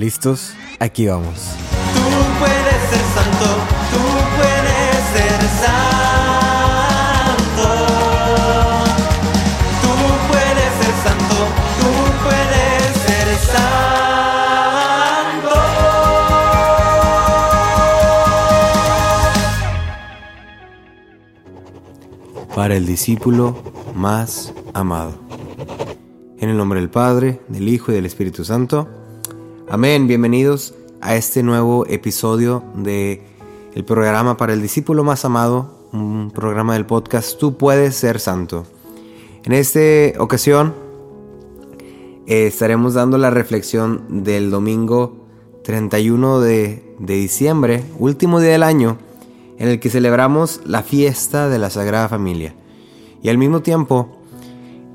¿Listos? Aquí vamos. Tú puedes ser santo, tú puedes ser santo. Tú puedes ser santo, tú puedes ser santo. Para el discípulo más amado. En el nombre del Padre, del Hijo y del Espíritu Santo. Amén. Bienvenidos a este nuevo episodio de el programa para el discípulo más amado, un programa del podcast Tú puedes ser santo. En esta ocasión eh, estaremos dando la reflexión del domingo 31 de, de diciembre, último día del año, en el que celebramos la fiesta de la Sagrada Familia. Y al mismo tiempo,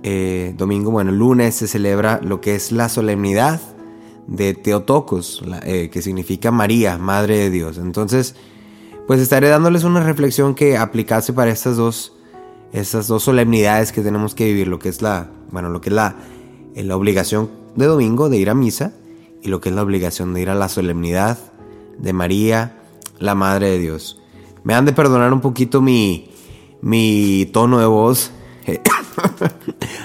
eh, domingo, bueno, lunes se celebra lo que es la solemnidad de Teotocos, eh, que significa María, Madre de Dios. Entonces, pues estaré dándoles una reflexión que aplicase para estas dos, estas dos solemnidades que tenemos que vivir, lo que es la, bueno, lo que es la, eh, la obligación de domingo de ir a misa y lo que es la obligación de ir a la solemnidad de María, la Madre de Dios. Me han de perdonar un poquito mi, mi tono de voz.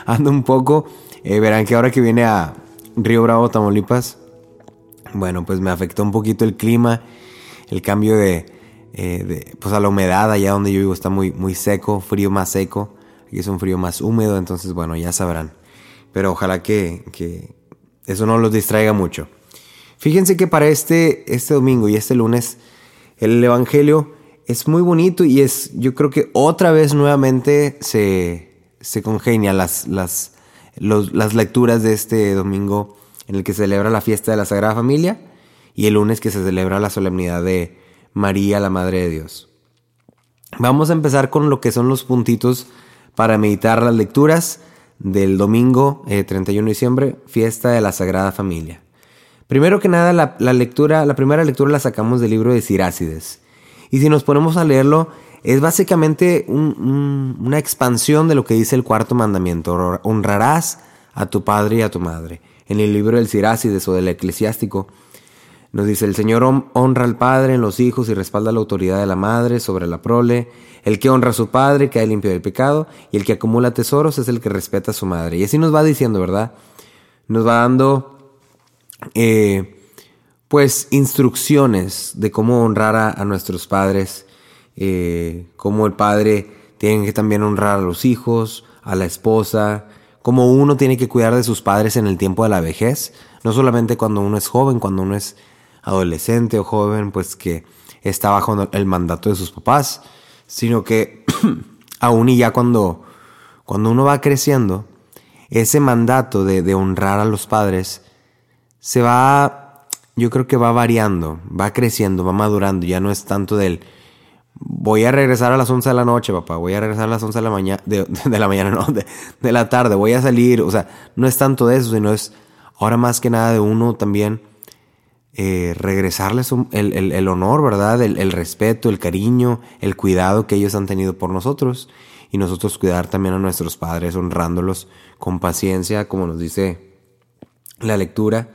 Ando un poco. eh, verán que ahora que viene a Río Bravo, Tamaulipas, bueno, pues me afectó un poquito el clima, el cambio de, eh, de, pues a la humedad allá donde yo vivo está muy, muy seco, frío más seco, aquí es un frío más húmedo, entonces bueno, ya sabrán. Pero ojalá que, que eso no los distraiga mucho. Fíjense que para este, este domingo y este lunes, el Evangelio es muy bonito y es, yo creo que otra vez nuevamente se, se congenia las, las, las lecturas de este domingo en el que se celebra la fiesta de la Sagrada Familia y el lunes que se celebra la solemnidad de María, la Madre de Dios. Vamos a empezar con lo que son los puntitos para meditar las lecturas del domingo eh, 31 de diciembre, fiesta de la Sagrada Familia. Primero que nada, la, la lectura, la primera lectura la sacamos del libro de Sirácides. Y si nos ponemos a leerlo, es básicamente un- un- una expansión de lo que dice el cuarto mandamiento. Honrarás a tu padre y a tu madre. En el libro del Sirácides o del Eclesiástico, nos dice, el Señor hon- honra al Padre en los hijos y respalda la autoridad de la madre sobre la prole. El que honra a su padre queda limpio del pecado y el que acumula tesoros es el que respeta a su madre. Y así nos va diciendo, ¿verdad? Nos va dando, eh, pues, instrucciones de cómo honrar a nuestros padres, eh, cómo el padre tiene que también honrar a los hijos, a la esposa, cómo uno tiene que cuidar de sus padres en el tiempo de la vejez, no solamente cuando uno es joven, cuando uno es adolescente o joven, pues que está bajo el mandato de sus papás, sino que aún y ya cuando, cuando uno va creciendo, ese mandato de, de honrar a los padres se va, yo creo que va variando, va creciendo, va madurando, ya no es tanto del voy a regresar a las 11 de la noche, papá, voy a regresar a las 11 de la mañana, de, de la mañana, no, de, de la tarde, voy a salir, o sea, no es tanto de eso, sino es ahora más que nada de uno también eh, regresarles el- el honor, ¿verdad? El, el respeto, el cariño, el cuidado que ellos han tenido por nosotros. Y nosotros cuidar también a nuestros padres, honrándolos con paciencia, como nos dice la lectura,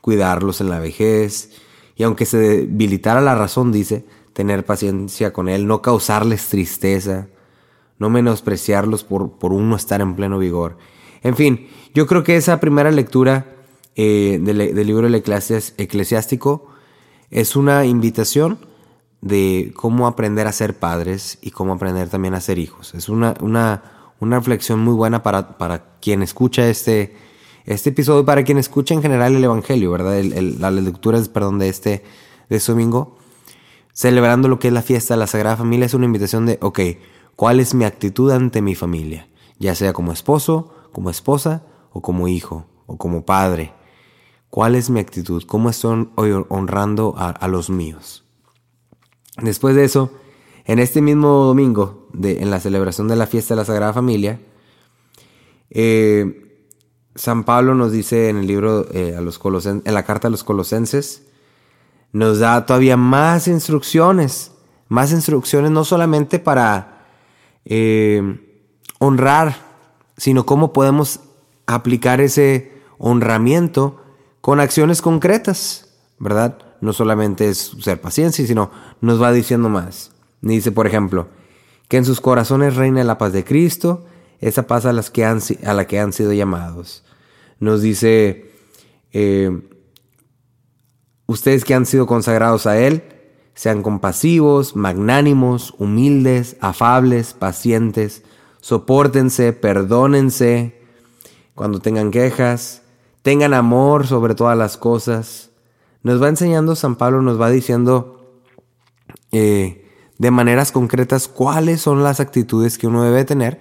cuidarlos en la vejez. Y aunque se debilitara la razón, dice, tener paciencia con él, no causarles tristeza, no menospreciarlos por, por uno estar en pleno vigor. En fin, yo creo que esa primera lectura eh, del, libro del eclesiástico es una invitación de cómo aprender a ser padres y cómo aprender también a ser hijos. Es una, una, una reflexión muy buena para, para quien escucha este, este episodio, para quien escucha en general el Evangelio, ¿verdad? Las lecturas, perdón, de este, de este domingo celebrando lo que es la fiesta de la Sagrada Familia, es una invitación de, ok, ¿cuál es mi actitud ante mi familia? Ya sea como esposo, como esposa, o como hijo, o como padre. ¿Cuál es mi actitud? ¿Cómo estoy honrando a, los míos? Después de eso, en este mismo domingo, de, en la celebración de la fiesta de la Sagrada Familia, eh, San Pablo nos dice en el libro, eh, a los en la carta a los colosenses, nos da todavía más instrucciones, más instrucciones no solamente para eh, honrar, sino cómo podemos aplicar ese honramiento con acciones concretas. ¿verdad? No solamente es ser paciencia, sino nos va diciendo más. Dice, por ejemplo, que en sus corazones reine la paz de Cristo, esa paz a, las que han, a la que han sido llamados. Nos dice, eh, ustedes que han sido consagrados a Él, sean compasivos, magnánimos, humildes, afables, pacientes, soportense, perdónense cuando tengan quejas, tengan amor sobre todas las cosas. Nos va enseñando San Pablo, nos va diciendo eh, de maneras concretas cuáles son las actitudes que uno debe tener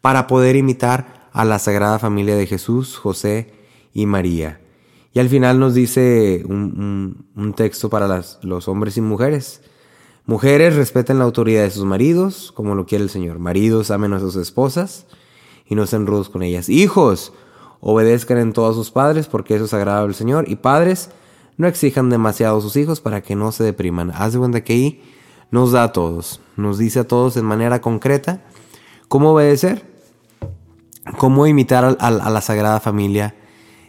para poder imitar a la Sagrada Familia de Jesús, José y María. Y al final nos dice un, texto para los hombres y mujeres. Mujeres respeten la autoridad de sus maridos, como lo quiere el Señor. Maridos amen a sus esposas y no sean rudos con ellas. Hijos, obedezcan en todos sus padres, porque eso es agradable al Señor. Y padres, no exijan demasiado a sus hijos para que no se depriman. Haz de cuenta que ahí nos da a todos, nos dice a todos de manera concreta cómo obedecer, cómo imitar a la Sagrada Familia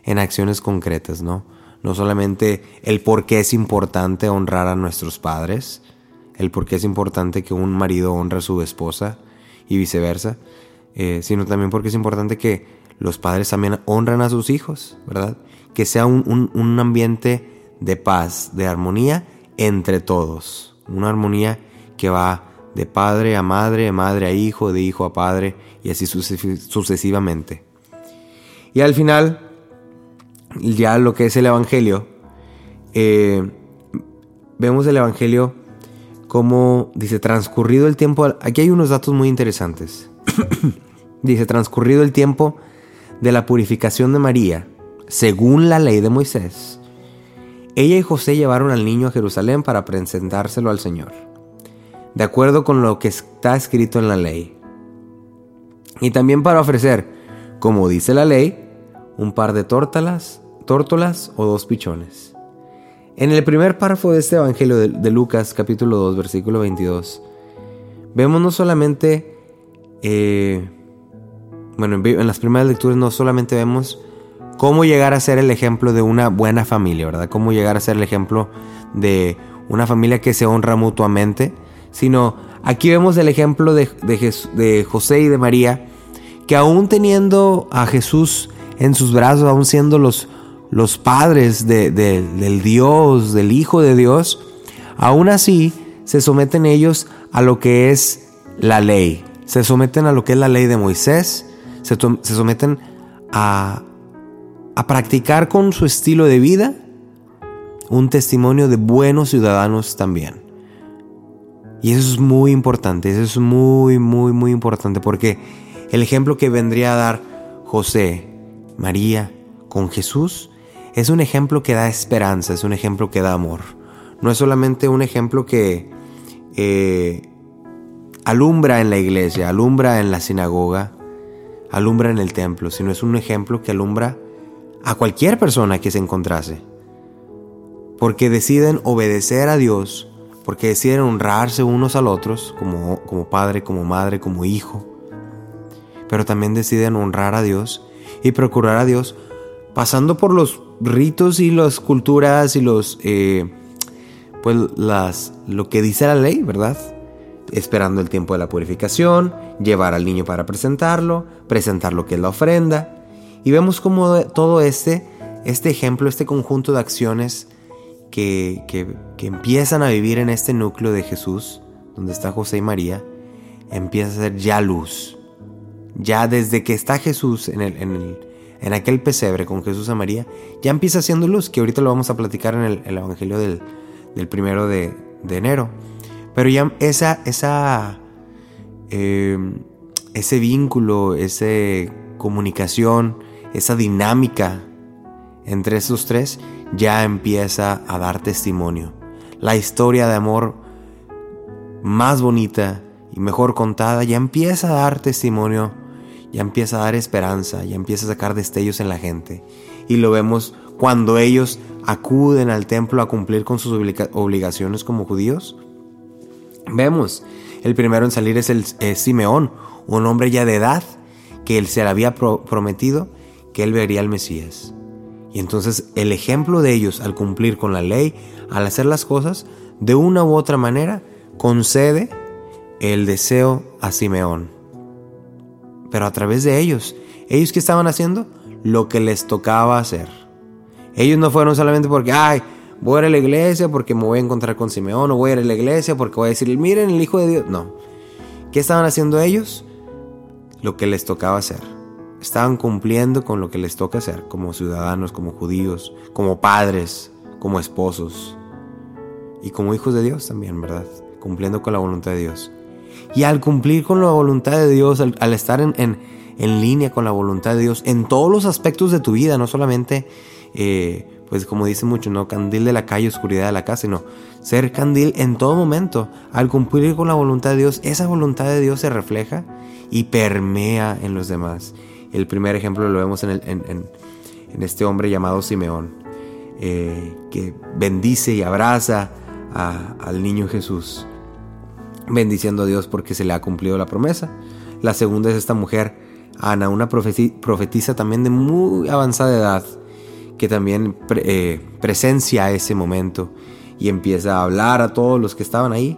en acciones concretas, ¿no? No solamente el por qué es importante honrar a nuestros padres, el por qué es importante que un marido honre a su esposa y viceversa, eh, sino también porque es importante que los padres también honren a sus hijos, ¿verdad? Que sea un, un ambiente de paz, de armonía entre todos, una armonía que va de padre a madre, de madre a hijo, de hijo a padre y así sucesivamente. Y al final, ya lo que es el Evangelio, eh, vemos el Evangelio como dice, transcurrido el tiempo, aquí hay unos datos muy interesantes. dice, transcurrido el tiempo de la purificación de María, según la ley de Moisés, ella y José llevaron al niño a Jerusalén para presentárselo al Señor, de acuerdo con lo que está escrito en la ley. Y también para ofrecer, como dice la ley, un par de tórtalas tórtolas o dos pichones. En el primer párrafo de este Evangelio de, Lucas capítulo 2 versículo 22, vemos no solamente, eh, bueno, en las primeras lecturas no solamente vemos cómo llegar a ser el ejemplo de una buena familia, ¿verdad? Cómo llegar a ser el ejemplo de una familia que se honra mutuamente, sino aquí vemos el ejemplo de, de José y de María, que aún teniendo a Jesús en sus brazos, aún siendo los, los padres del Dios, del Hijo de Dios, aún así se someten ellos a lo que es la ley. Se someten a lo que es la ley de Moisés, se, someten a, a practicar con su estilo de vida un testimonio de buenos ciudadanos también. Y eso es muy importante, eso es muy, muy, muy importante porque el ejemplo que vendría a dar José, María con Jesús es un ejemplo que da esperanza, es un ejemplo que da amor. No es solamente un ejemplo que eh, alumbra en la iglesia, alumbra en la sinagoga, alumbra en el templo, sino es un ejemplo que alumbra a cualquier persona que se encontrase. Porque deciden obedecer a Dios, porque deciden honrarse unos al otros, como, como padre, como madre, como hijo. Pero también deciden honrar a Dios y procurar a Dios pasando por los ritos y las culturas y los, eh, pues las, lo que dice la ley, ¿verdad? Esperando el tiempo de la purificación, llevar al niño para presentarlo, presentar lo que es la ofrenda. Y vemos como todo este, este ejemplo, este conjunto de acciones que, que, que empiezan a vivir en este núcleo de Jesús, donde está José y María, empieza a ser ya luz. Ya desde que está Jesús en el, en el en aquel pesebre con Jesús y María, ya empieza siendo luz, que ahorita lo vamos a platicar en el, Evangelio del, primero de, enero. Pero ya esa, esa, eh, ese vínculo, esa comunicación, esa dinámica entre esos tres ya empieza a dar testimonio. La historia de amor más bonita y mejor contada ya empieza a dar testimonio ya empieza a dar esperanza, ya empieza a sacar destellos en la gente. Y lo vemos cuando ellos acuden al templo a cumplir con sus obligaciones como judíos. Vemos, el primero en salir es el Simeón, un hombre ya de edad, que él se le había prometido que él vería al Mesías. Y entonces el ejemplo de ellos al cumplir con la ley, al hacer las cosas, de una u otra manera, concede el deseo a Simeón. Pero a través de ellos. ¿Ellos qué estaban haciendo? Lo que les tocaba hacer. Ellos no fueron solamente porque, ay, voy a ir a la iglesia porque me voy a encontrar con Simeón, o voy a ir a la iglesia porque voy a decir, miren el Hijo de Dios. No. ¿Qué estaban haciendo ellos? Lo que les tocaba hacer. Estaban cumpliendo con lo que les toca hacer, como ciudadanos, como judíos, como padres, como esposos y como hijos de Dios también, ¿verdad? Cumpliendo con la voluntad de Dios. Y al cumplir con la voluntad de Dios, al, estar en, en, línea con la voluntad de Dios, en todos los aspectos de tu vida, no solamente, eh, pues como dice mucho, no candil de la calle, oscuridad de la casa, sino ser candil en todo momento. Al cumplir con la voluntad de Dios, esa voluntad de Dios se refleja y permea en los demás. El primer ejemplo lo vemos en, en, este hombre llamado Simeón, eh, que bendice y abraza al niño Jesús bendiciendo a Dios porque se le ha cumplido la promesa. La segunda es esta mujer, Ana, una profetisa también de muy avanzada edad, que también eh, presencia ese momento y empieza a hablar a todos los que estaban ahí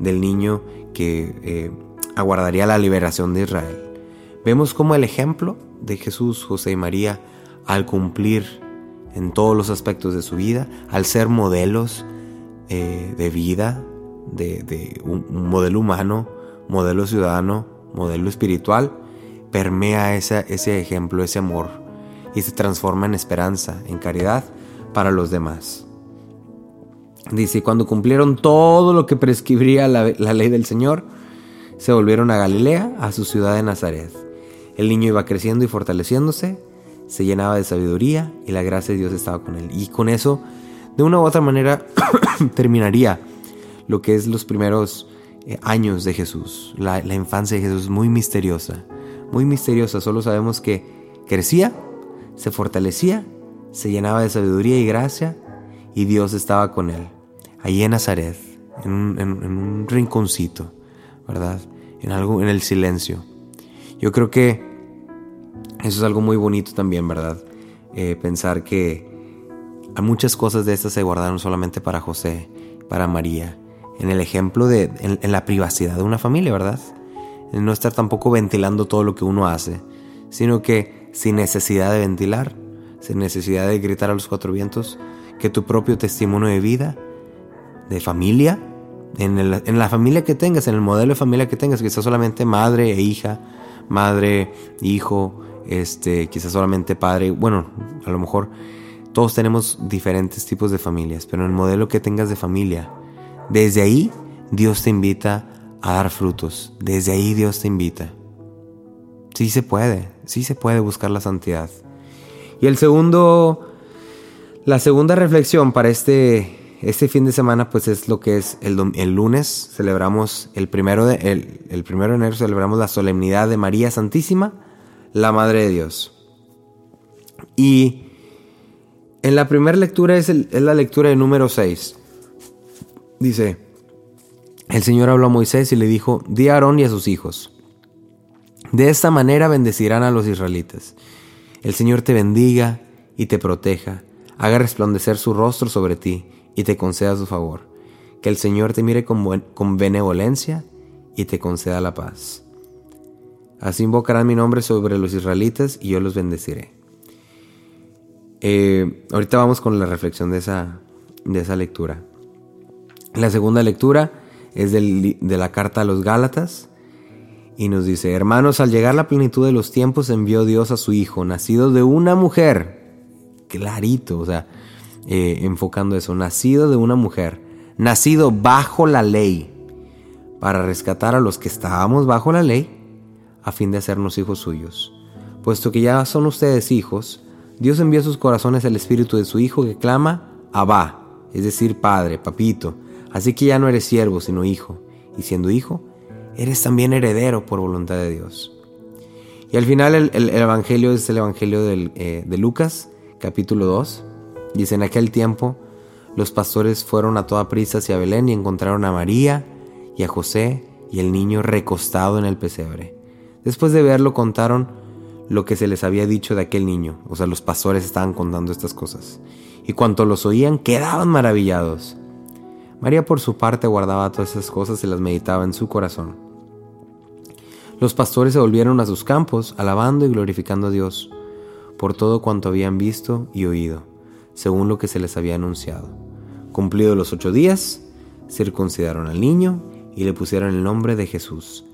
del niño que eh, aguardaría la liberación de Israel. Vemos como el ejemplo de Jesús, José y María, al cumplir en todos los aspectos de su vida, al ser modelos eh, de vida, de, un, modelo humano, modelo ciudadano, modelo espiritual, permea ese, ejemplo, ese amor, y se transforma en esperanza, en caridad para los demás. Dice, cuando cumplieron todo lo que prescribía la, la, ley del Señor, se volvieron a Galilea, a su ciudad de Nazaret. El niño iba creciendo y fortaleciéndose, se llenaba de sabiduría y la gracia de Dios estaba con él. Y con eso, de una u otra manera, terminaría lo que es los primeros eh, años de Jesús, la, infancia de Jesús, muy misteriosa, muy misteriosa. Solo sabemos que crecía, se fortalecía, se llenaba de sabiduría y gracia y Dios estaba con él, allí en Nazaret, en un, rinconcito, ¿verdad? En algo, en el silencio. Yo creo que eso es algo muy bonito también, ¿verdad? Eh, pensar que muchas cosas de estas se guardaron solamente para José, para María, en el ejemplo de en, la privacidad de una familia, ¿verdad? En no estar tampoco ventilando todo lo que uno hace, sino que sin necesidad de ventilar, sin necesidad de gritar a los cuatro vientos, que tu propio testimonio de vida, de familia, en, la familia que tengas, en el modelo de familia que tengas, quizás solamente madre e hija, madre, hijo, este, quizás solamente padre, bueno, a lo mejor todos tenemos diferentes tipos de familias, pero en el modelo que tengas de familia, desde ahí Dios te invita a dar frutos. Desde ahí Dios te invita. Sí se puede, sí se puede buscar la santidad. Y el segundo, la segunda reflexión para este, este fin de semana, pues es lo que es el, lunes, celebramos el primero, de, el, primero de enero, celebramos la solemnidad de María Santísima, la Madre de Dios. Y en la primera lectura es, es la lectura de número 6. Dice, el Señor habló a Moisés y le dijo, di a Aarón y a sus hijos, de esta manera bendecirán a los israelitas. El Señor te bendiga y te proteja, haga resplandecer su rostro sobre ti y te conceda su favor. Que el Señor te mire con, con benevolencia y te conceda la paz. Así invocarán mi nombre sobre los israelitas y yo los bendeciré. Eh, ahorita vamos con la reflexión de esa, de esa lectura. La segunda lectura es de la carta a los Gálatas y nos dice, hermanos, al llegar la plenitud de los tiempos envió Dios a su Hijo, nacido de una mujer, clarito, o sea, eh, enfocando eso, nacido de una mujer, nacido bajo la ley, para rescatar a los que estábamos bajo la ley, a fin de hacernos hijos suyos. Puesto que ya son ustedes hijos, Dios envió a sus corazones el espíritu de su Hijo que clama, Abba, es decir, Padre, Papito. Así que ya no eres siervo, sino hijo. Y siendo hijo, eres también heredero por voluntad de Dios. Y al final el, Evangelio es el Evangelio eh, de Lucas, capítulo 2. Dice, en aquel tiempo los pastores fueron a toda prisa hacia Belén y encontraron a María y a José y el niño recostado en el pesebre. Después de verlo contaron lo que se les había dicho de aquel niño. O sea, los pastores estaban contando estas cosas. Y cuanto los oían, quedaban maravillados. María por su parte guardaba todas esas cosas y las meditaba en su corazón. Los pastores se volvieron a sus campos, alabando y glorificando a Dios por todo cuanto habían visto y oído, según lo que se les había anunciado. Cumplidos los ocho días, circuncidaron al niño y le pusieron el nombre de Jesús,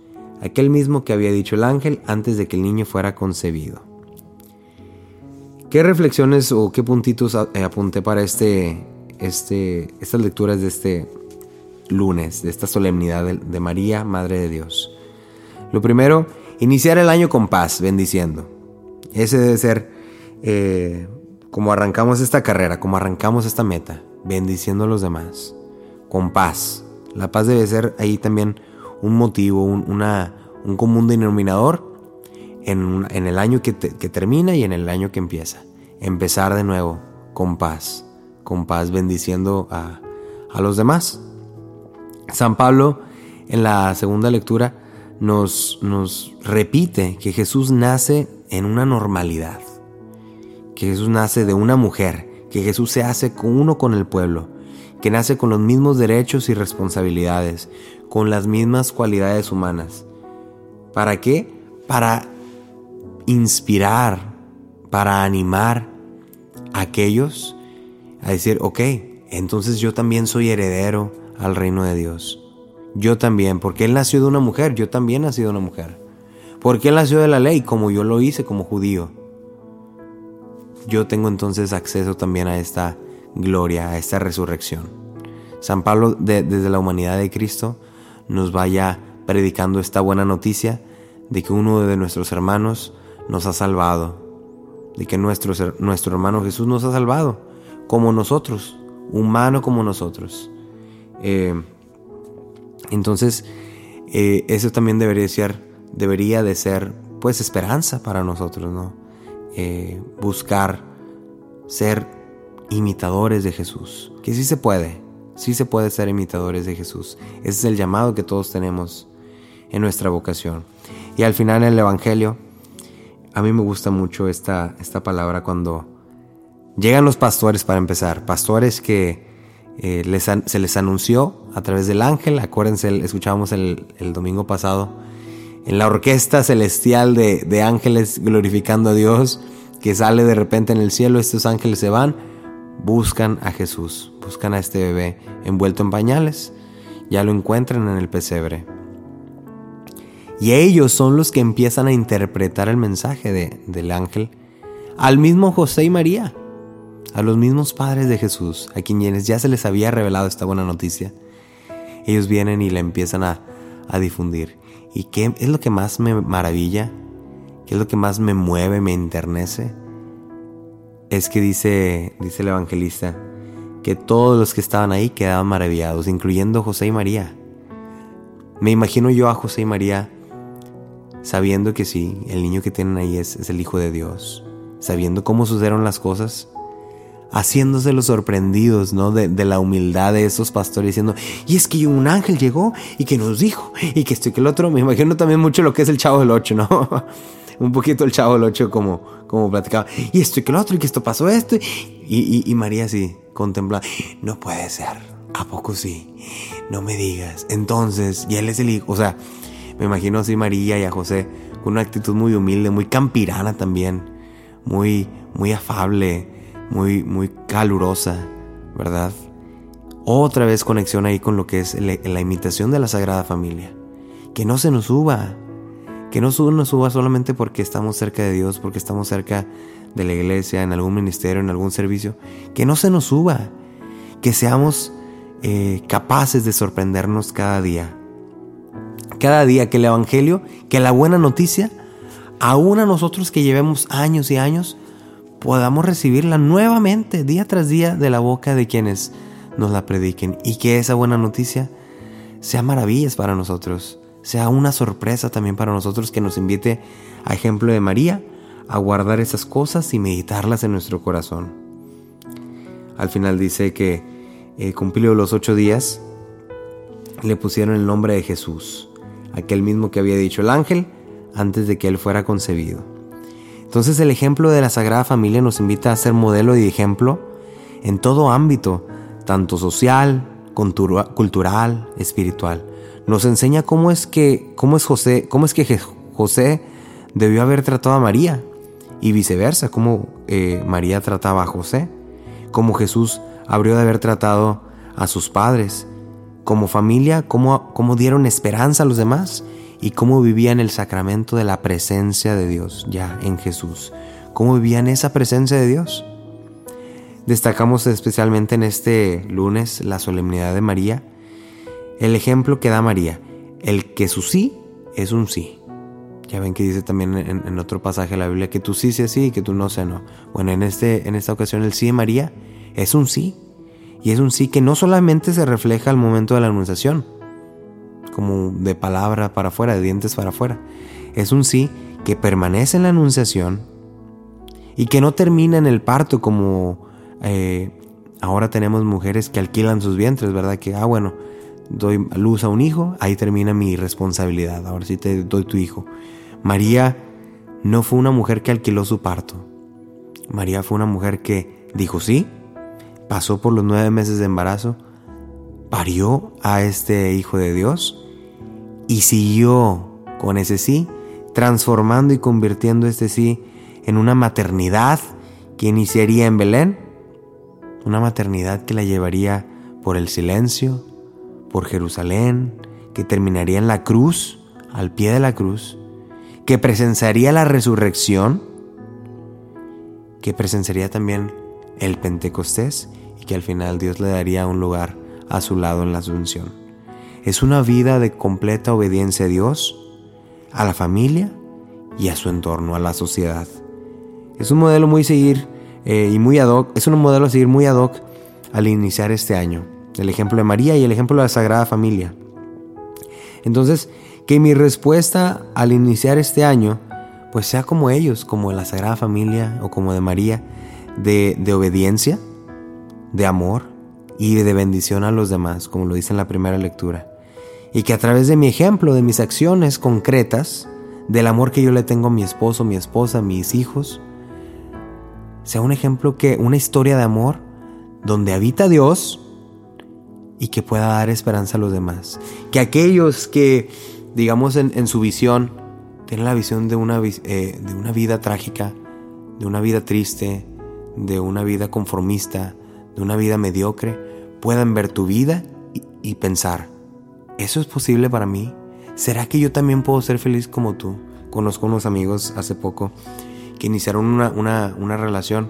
aquel mismo que había dicho el ángel antes de que el niño fuera concebido. ¿Qué reflexiones o qué puntitos eh, apunté para este, este, estas lecturas de este lunes, de esta solemnidad de, María, Madre de Dios? Lo primero, iniciar el año con paz, bendiciendo. Ese debe ser eh, como arrancamos esta carrera, como arrancamos esta meta, bendiciendo a los demás, con paz. La paz debe ser ahí también un motivo, un, una, un común denominador en, en el año que, que termina y en el año que empieza. Empezar de nuevo con paz, con paz bendiciendo a, a los demás. San Pablo en la segunda lectura nos, nos repite que Jesús nace en una normalidad, que Jesús nace de una mujer, que Jesús se hace uno con el pueblo, que nace con los mismos derechos y responsabilidades, con las mismas cualidades humanas. ¿Para qué? Para inspirar, para animar a aquellos a decir, ok, entonces yo también soy heredero al reino de Dios. Yo también, porque Él nació de una mujer, yo también nací de una mujer. Porque Él nació de la ley, como yo lo hice como judío. Yo tengo entonces acceso también a esta gloria, a esta resurrección. San Pablo, desde la humanidad de Cristo, nos vaya predicando esta buena noticia de que uno de nuestros hermanos nos ha salvado, de que nuestro, nuestro hermano Jesús nos ha salvado, como nosotros, humano como nosotros. Eh, entonces, eh, eso también debería ser, debería de ser, pues, esperanza para nosotros, ¿no? Eh, buscar ser imitadores de Jesús, que sí se puede, sí se puede ser imitadores de Jesús. Ese es el llamado que todos tenemos en nuestra vocación. Y al final en el Evangelio, a mí me gusta mucho esta, esta palabra cuando llegan los pastores para empezar, pastores que eh, se les anunció a través del ángel, acuérdense, escuchábamos el, domingo pasado, en la orquesta celestial de, de ángeles glorificando a Dios, que sale de repente en el cielo, estos ángeles se van, buscan a Jesús, buscan a este bebé envuelto en pañales, ya lo encuentran en el pesebre. Y ellos son los que empiezan a interpretar el mensaje de, del ángel al mismo José y María a los mismos padres de Jesús, a quienes ya se les había revelado esta buena noticia, ellos vienen y la empiezan a, difundir. ¿Y qué es lo que más me maravilla? ¿Qué es lo que más me mueve, me enternece? Es que dice, dice el evangelista, que todos los que estaban ahí quedaban maravillados, incluyendo José y María. Me imagino yo a José y María sabiendo que sí, el niño que tienen ahí es, es el Hijo de Dios, sabiendo cómo sucedieron las cosas, haciéndose los sorprendidos, ¿no? De, la humildad de esos pastores diciendo, y es que un ángel llegó y que nos dijo, y que esto y que el otro, me imagino también mucho lo que es el chavo del ocho, ¿no? un poquito el chavo del ocho como, como platicaba, y esto y que el otro, y que esto pasó esto, y, y, María así, contempla, no puede ser, ¿a poco sí? No me digas, entonces, y él es el hijo, o sea, me imagino así María y a José, con una actitud muy humilde, muy campirana también, muy, muy afable, muy, muy calurosa, ¿verdad? Otra vez conexión ahí con lo que es la, imitación de la Sagrada Familia. Que no se nos suba, que no nos suba solamente porque estamos cerca de Dios, porque estamos cerca de la iglesia, en algún ministerio, en algún servicio. Que no se nos suba, que seamos eh, capaces de sorprendernos cada día. Cada día que el Evangelio, que la buena noticia, aún a nosotros que llevemos años y años, podamos recibirla nuevamente día tras día de la boca de quienes nos la prediquen y que esa buena noticia sea maravillas para nosotros, sea una sorpresa también para nosotros que nos invite, a ejemplo de María, a guardar esas cosas y meditarlas en nuestro corazón. Al final dice que eh, los ocho días, le pusieron el nombre de Jesús, aquel mismo que había dicho el ángel antes de que él fuera concebido. Entonces el ejemplo de la Sagrada Familia nos invita a ser modelo y ejemplo en todo ámbito, tanto social, cultural, espiritual. Nos enseña cómo es que, cómo es José, cómo es que José debió haber tratado a María y viceversa, cómo eh, María trataba a José, cómo Jesús habría de haber tratado a sus padres, como familia, cómo, cómo dieron esperanza a los demás y cómo vivían el sacramento de la presencia de Dios ya en Jesús, cómo vivían esa presencia de Dios. Destacamos especialmente en este lunes la solemnidad de María, el ejemplo que da María, el que su sí es un sí. Ya ven que dice también en, otro pasaje de la Biblia que tú sí sea sí y que tú no sea no. Bueno, en, este, en esta ocasión el sí de María es un sí. Y es un sí que no solamente se refleja al momento de la anunciación, como de palabra para afuera, de dientes para afuera. Es un sí que permanece en la anunciación y que no termina en el parto como eh, ahora tenemos mujeres que alquilan sus vientres, ¿verdad? Que, ah, bueno, doy luz a un hijo, ahí termina mi responsabilidad, ahora sí te doy tu hijo. María no fue una mujer que alquiló su parto. María fue una mujer que dijo sí, pasó por los nueve meses de embarazo, parió a este hijo de Dios y siguió con ese sí, transformando y convirtiendo este sí en una maternidad que iniciaría en Belén, una maternidad que la llevaría por el silencio, por Jerusalén, que terminaría en la cruz, al pie de la cruz, que presenciaría la resurrección, que presenciaría también el Pentecostés y que al final Dios le daría un lugar a su lado en la asunción. Es una vida de completa obediencia a Dios, a la familia y a su entorno, a la sociedad. Es un modelo muy seguir eh, y muy ad hoc, es un modelo a seguir muy ad hoc al iniciar este año. El ejemplo de María y el ejemplo de la Sagrada Familia. Entonces, que mi respuesta al iniciar este año, pues sea como ellos, como la Sagrada Familia o como de María, de, de obediencia, de amor y de bendición a los demás, como lo dice en la primera lectura. Y que a través de mi ejemplo, de mis acciones concretas, del amor que yo le tengo a mi esposo, mi esposa, mis hijos, sea un ejemplo que, una historia de amor donde habita Dios y que pueda dar esperanza a los demás. Que aquellos que, digamos, en, su visión, tienen la visión de una, eh, de una vida trágica, de una vida triste, de una vida conformista, de una vida mediocre, puedan ver tu vida y, pensar, ¿eso es posible para mí? ¿Será que yo también puedo ser feliz como tú? Conozco unos amigos hace poco que iniciaron una, relación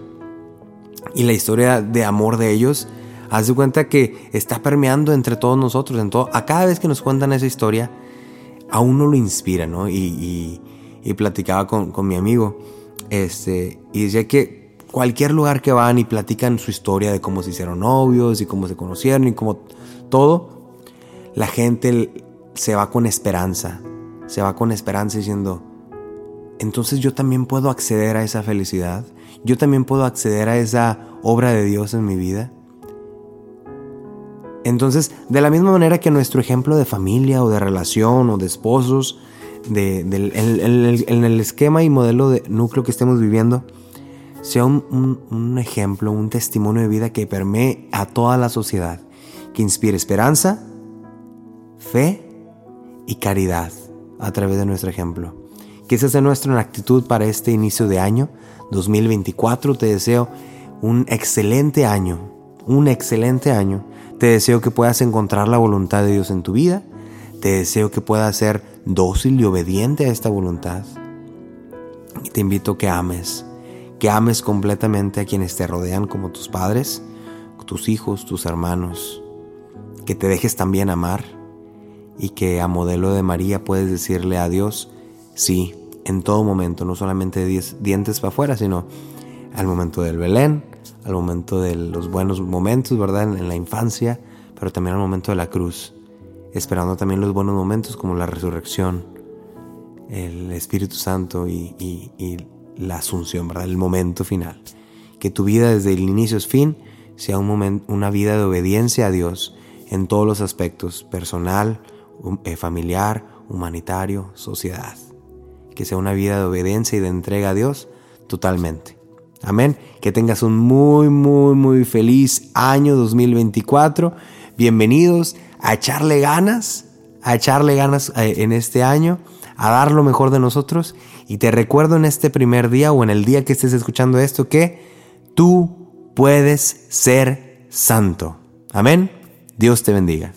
y la historia de amor de ellos, haz de cuenta que está permeando entre todos nosotros, en todo, a cada vez que nos cuentan esa historia, a uno lo inspira, ¿no? Y, platicaba con, con, mi amigo, este, y decía que cualquier lugar que van y platican su historia de cómo se hicieron novios y cómo se conocieron y cómo todo, la gente se va con esperanza, se va con esperanza diciendo, entonces yo también puedo acceder a esa felicidad, yo también puedo acceder a esa obra de Dios en mi vida. Entonces, de la misma manera que nuestro ejemplo de familia o de relación o de esposos, en el esquema y modelo de núcleo que estemos viviendo, sea un, ejemplo, un testimonio de vida que permee a toda la sociedad, que inspire esperanza, fe y caridad a través de nuestro ejemplo. Que esa sea nuestra actitud para este inicio de año 2024. Te deseo un excelente año, un excelente año. Te deseo que puedas encontrar la voluntad de Dios en tu vida. Te deseo que puedas ser dócil y obediente a esta voluntad. Y te invito a que ames que ames completamente a quienes te rodean como tus padres, tus hijos, tus hermanos, que te dejes también amar y que a modelo de María puedes decirle a Dios, sí, en todo momento, no solamente dientes para afuera, sino al momento del Belén, al momento de los buenos momentos, ¿verdad? En, la infancia, pero también al momento de la cruz, esperando también los buenos momentos como la resurrección, el Espíritu Santo y, y la asunción, ¿verdad? El momento final. Que tu vida desde el inicio es fin sea un momento, una vida de obediencia a Dios en todos los aspectos, personal, familiar, humanitario, sociedad. Que sea una vida de obediencia y de entrega a Dios totalmente. Amén. Que tengas un muy, muy, muy feliz año 2024. Bienvenidos a echarle ganas, a echarle ganas eh, en este año, a dar lo mejor de nosotros. Y te recuerdo en este primer día o en el día que estés escuchando esto que tú puedes ser santo. Amén. Dios te bendiga.